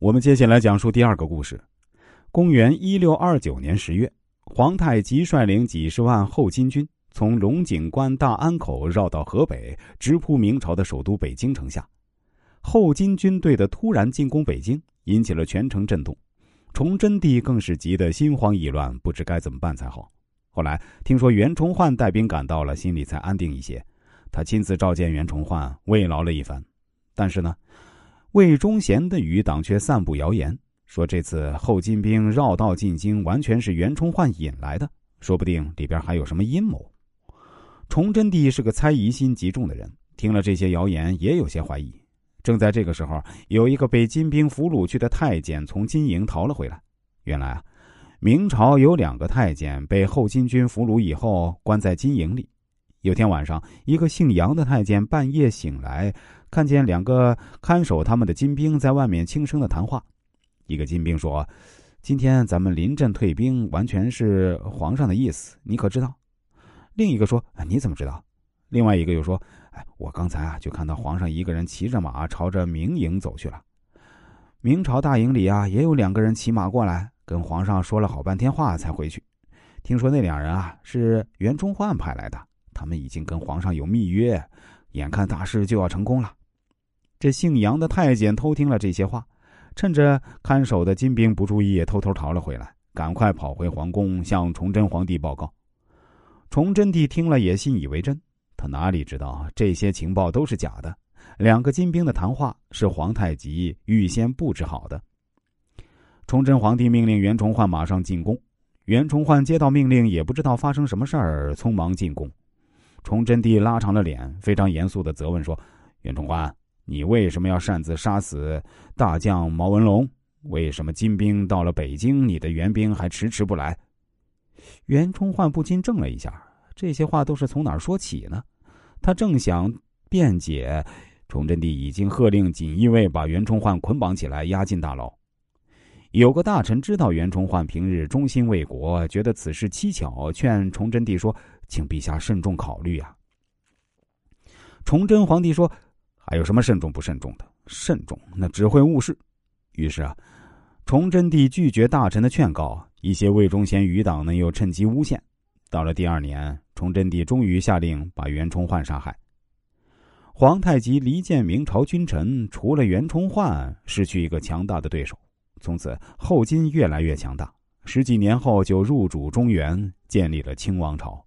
我们接下来讲述第二个故事。公元一六二九年十月，皇太极率领几十万后金军从龙井关大安口绕到河北，直扑明朝的首都北京城下。后金军队的突然进攻北京，引起了全城震动。崇祯帝更是急得心慌意乱，不知该怎么办才好。后来听说袁崇焕带兵赶到了，心里才安定一些。他亲自召见袁崇焕，慰劳了一番。但是呢？魏忠贤的余党却散布谣言，说这次后金兵绕道进京，完全是袁崇焕引来的，说不定里边还有什么阴谋。崇祯帝是个猜疑心极重的人，听了这些谣言也有些怀疑。正在这个时候，有一个被金兵俘虏去的太监从金营逃了回来。原来啊，明朝有两个太监被后金军俘虏以后关在金营里。有天晚上，一个姓杨的太监半夜醒来。看见两个看守他们的金兵在外面轻声的谈话，一个金兵说：“今天咱们临阵退兵，完全是皇上的意思，你可知道？”另一个说：“你怎么知道？”另外一个又说：“哎，我刚才啊就看到皇上一个人骑着马朝着明营走去了。明朝大营里啊也有两个人骑马过来，跟皇上说了好半天话才回去。听说那两人啊是袁崇焕派来的，他们已经跟皇上有密约，眼看大事就要成功了。”这姓杨的太监偷听了这些话，趁着看守的金兵不注意，偷偷逃了回来，赶快跑回皇宫向崇祯皇帝报告。崇祯帝听了也信以为真，他哪里知道这些情报都是假的，两个金兵的谈话是皇太极预先布置好的。崇祯皇帝命令袁崇焕马上进宫，袁崇焕接到命令也不知道发生什么事儿，匆忙进宫。崇祯帝拉长了脸，非常严肃的责问说：“袁崇焕。”你为什么要擅自杀死大将毛文龙？为什么金兵到了北京，你的援兵还迟迟不来？袁崇焕不禁怔了一下，这些话都是从哪儿说起呢？他正想辩解，崇祯帝已经喝令锦衣卫把袁崇焕捆绑起来，押进大牢。有个大臣知道袁崇焕平日忠心为国，觉得此事蹊跷，劝崇祯帝说：“请陛下慎重考虑啊。”崇祯皇帝说。还有什么慎重不慎重的？慎重，那只会误事。于是啊，崇祯帝拒绝大臣的劝告，一些魏忠贤余党呢又趁机诬陷。到了第二年，崇祯帝终于下令把袁崇焕杀害。皇太极离间明朝君臣，除了袁崇焕，失去一个强大的对手。从此后金越来越强大，十几年后就入主中原，建立了清王朝。